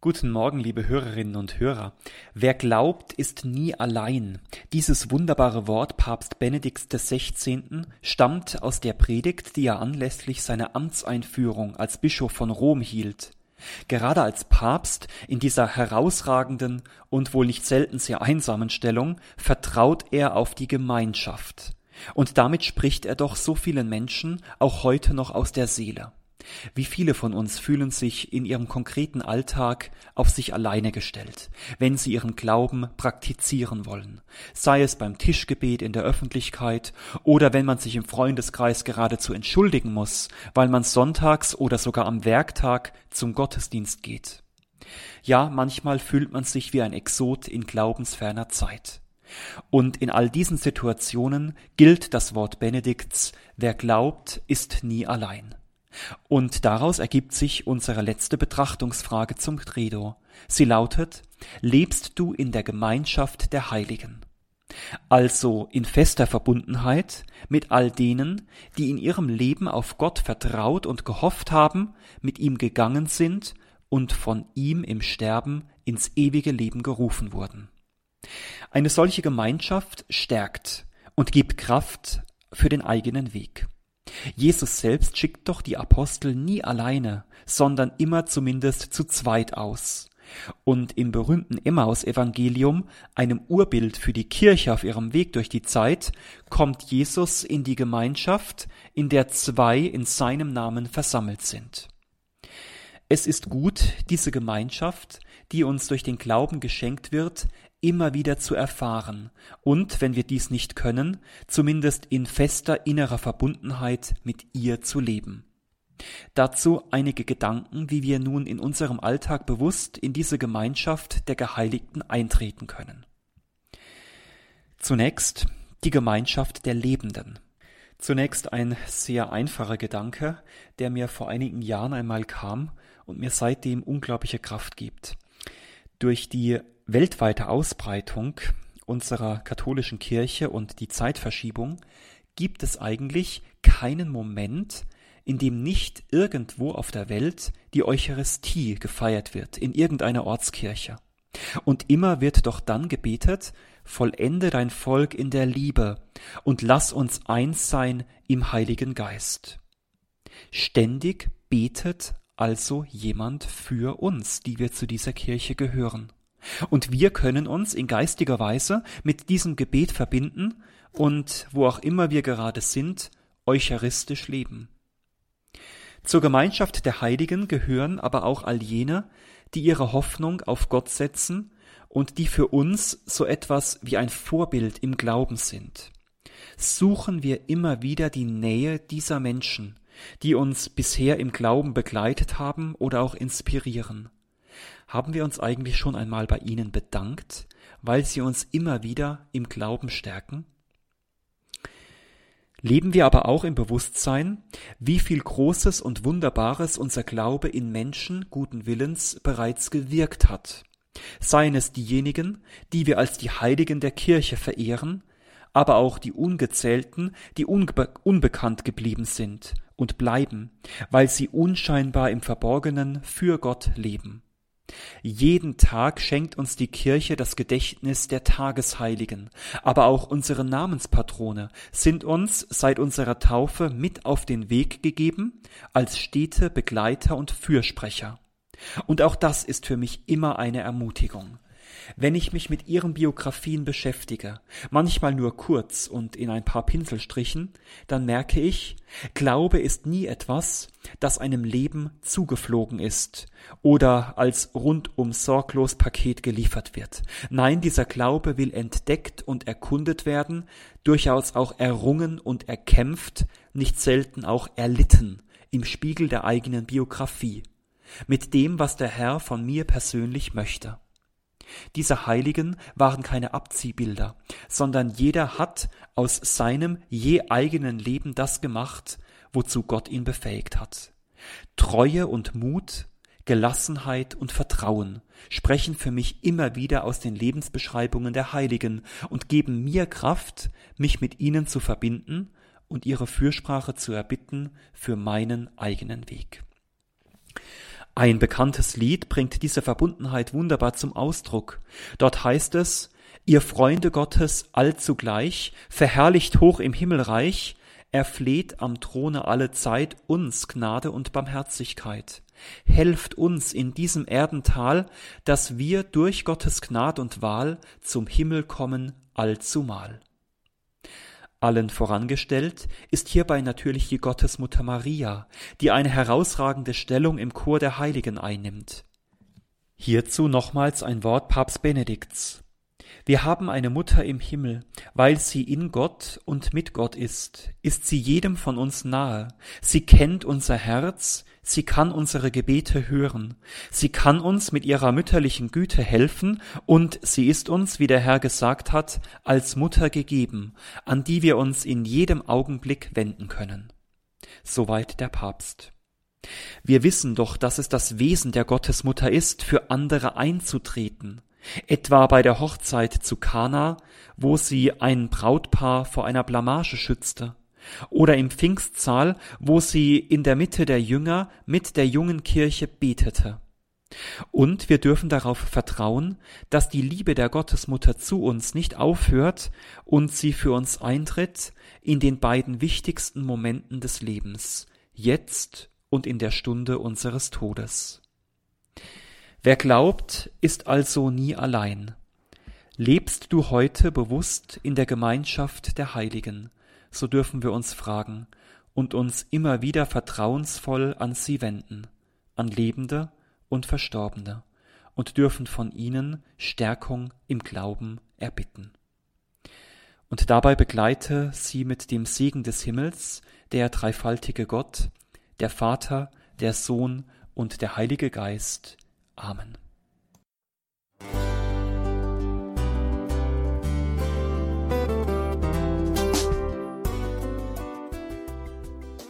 Guten Morgen, liebe Hörerinnen und Hörer. Wer glaubt, ist nie allein. Dieses wunderbare Wort Papst Benedikts XVI. stammt aus der Predigt, die er anlässlich seiner Amtseinführung als Bischof von Rom hielt. Gerade als Papst in dieser herausragenden und wohl nicht selten sehr einsamen Stellung vertraut er auf die Gemeinschaft. Und damit spricht er doch so vielen Menschen auch heute noch aus der Seele. Wie viele von uns fühlen sich in ihrem konkreten Alltag auf sich alleine gestellt, wenn sie ihren Glauben praktizieren wollen, sei es beim Tischgebet in der Öffentlichkeit oder wenn man sich im Freundeskreis geradezu entschuldigen muss, weil man sonntags oder sogar am Werktag zum Gottesdienst geht. Ja, manchmal fühlt man sich wie ein Exot in glaubensferner Zeit. Und in all diesen Situationen gilt das Wort Benedikts, wer glaubt, ist nie allein. Und daraus ergibt sich unsere letzte Betrachtungsfrage zum Credo. Sie lautet, lebst du in der Gemeinschaft der Heiligen? Also in fester Verbundenheit mit all denen, die in ihrem Leben auf Gott vertraut und gehofft haben, mit ihm gegangen sind und von ihm im Sterben ins ewige Leben gerufen wurden. Eine solche Gemeinschaft stärkt und gibt Kraft für den eigenen Weg. Jesus selbst schickt doch die Apostel nie alleine, sondern immer zumindest zu zweit aus. Und im berühmten Emmaus-Evangelium, einem Urbild für die Kirche auf ihrem Weg durch die Zeit, kommt Jesus in die Gemeinschaft, in der zwei in seinem Namen versammelt sind. Es ist gut, diese Gemeinschaft, die uns durch den Glauben geschenkt wird, immer wieder zu erfahren und, wenn wir dies nicht können, zumindest in fester innerer Verbundenheit mit ihr zu leben. Dazu einige Gedanken, wie wir nun in unserem Alltag bewusst in diese Gemeinschaft der Geheiligten eintreten können. Zunächst die Gemeinschaft der Lebenden. Zunächst ein sehr einfacher Gedanke, der mir vor einigen Jahren einmal kam und mir seitdem unglaubliche Kraft gibt. Durch die weltweite Ausbreitung unserer katholischen Kirche und die Zeitverschiebung gibt es eigentlich keinen Moment, in dem nicht irgendwo auf der Welt die Eucharistie gefeiert wird, in irgendeiner Ortskirche. Und immer wird doch dann gebetet, vollende dein Volk in der Liebe und lass uns eins sein im Heiligen Geist. Ständig betet also jemand für uns, die wir zu dieser Kirche gehören. Und wir können uns in geistiger Weise mit diesem Gebet verbinden und wo auch immer wir gerade sind, eucharistisch leben. Zur Gemeinschaft der Heiligen gehören aber auch all jene, die ihre Hoffnung auf Gott setzen und die für uns so etwas wie ein Vorbild im Glauben sind. Suchen wir immer wieder die Nähe dieser Menschen, die uns bisher im Glauben begleitet haben oder auch inspirieren. Haben wir uns eigentlich schon einmal bei ihnen bedankt, weil sie uns immer wieder im Glauben stärken? Leben wir aber auch im Bewusstsein, wie viel Großes und Wunderbares unser Glaube in Menschen guten Willens bereits gewirkt hat. Seien es diejenigen, die wir als die Heiligen der Kirche verehren, aber auch die Ungezählten, die unbe unbekannt geblieben sind und bleiben, weil sie unscheinbar im Verborgenen für Gott leben. Jeden Tag schenkt uns die Kirche das Gedächtnis der Tagesheiligen, aber auch unsere Namenspatrone sind uns seit unserer Taufe mit auf den Weg gegeben als stete Begleiter und Fürsprecher. Und auch das ist für mich immer eine Ermutigung. Wenn ich mich mit ihren Biografien beschäftige, manchmal nur kurz und in ein paar Pinselstrichen, dann merke ich, Glaube ist nie etwas, das einem Leben zugeflogen ist oder als rundum sorglos Paket geliefert wird. Nein, dieser Glaube will entdeckt und erkundet werden, durchaus auch errungen und erkämpft, nicht selten auch erlitten im Spiegel der eigenen Biografie, mit dem, was der Herr von mir persönlich möchte. Diese Heiligen waren keine Abziehbilder, sondern jeder hat aus seinem je eigenen Leben das gemacht, wozu Gott ihn befähigt hat. Treue und Mut, Gelassenheit und Vertrauen sprechen für mich immer wieder aus den Lebensbeschreibungen der Heiligen und geben mir Kraft, mich mit ihnen zu verbinden und ihre Fürsprache zu erbitten für meinen eigenen Weg. Ein bekanntes Lied bringt diese Verbundenheit wunderbar zum Ausdruck. Dort heißt es, Ihr Freunde Gottes allzugleich, verherrlicht hoch im Himmelreich, erfleht am Throne alle Zeit uns Gnade und Barmherzigkeit. Helft uns in diesem Erdental, dass wir durch Gottes Gnad und Wahl zum Himmel kommen allzumal. Allen vorangestellt ist hierbei natürlich die Gottesmutter Maria, die eine herausragende Stellung im Chor der Heiligen einnimmt. Hierzu nochmals ein Wort Papst Benedikts. Wir haben eine Mutter im Himmel, weil sie in Gott und mit Gott ist, ist sie jedem von uns nahe. Sie kennt unser Herz, sie kann unsere Gebete hören, sie kann uns mit ihrer mütterlichen Güte helfen und sie ist uns, wie der Herr gesagt hat, als Mutter gegeben, an die wir uns in jedem Augenblick wenden können. Soweit der Papst. Wir wissen doch, dass es das Wesen der Gottesmutter ist, für andere einzutreten, etwa bei der Hochzeit zu Kana, wo sie ein Brautpaar vor einer Blamage schützte, oder im Pfingstsaal, wo sie in der Mitte der Jünger mit der jungen Kirche betete. Und wir dürfen darauf vertrauen, dass die Liebe der Gottesmutter zu uns nicht aufhört und sie für uns eintritt in den beiden wichtigsten Momenten des Lebens, jetzt und in der Stunde unseres Todes. Wer glaubt, ist also nie allein. Lebst du heute bewusst in der Gemeinschaft der Heiligen, so dürfen wir uns fragen und uns immer wieder vertrauensvoll an sie wenden, an Lebende und Verstorbene, und dürfen von ihnen Stärkung im Glauben erbitten. Und dabei begleite sie mit dem Segen des Himmels der dreifaltige Gott, der Vater, der Sohn und der Heilige Geist, Amen.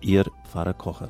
Ihr Pfarrer Kocher.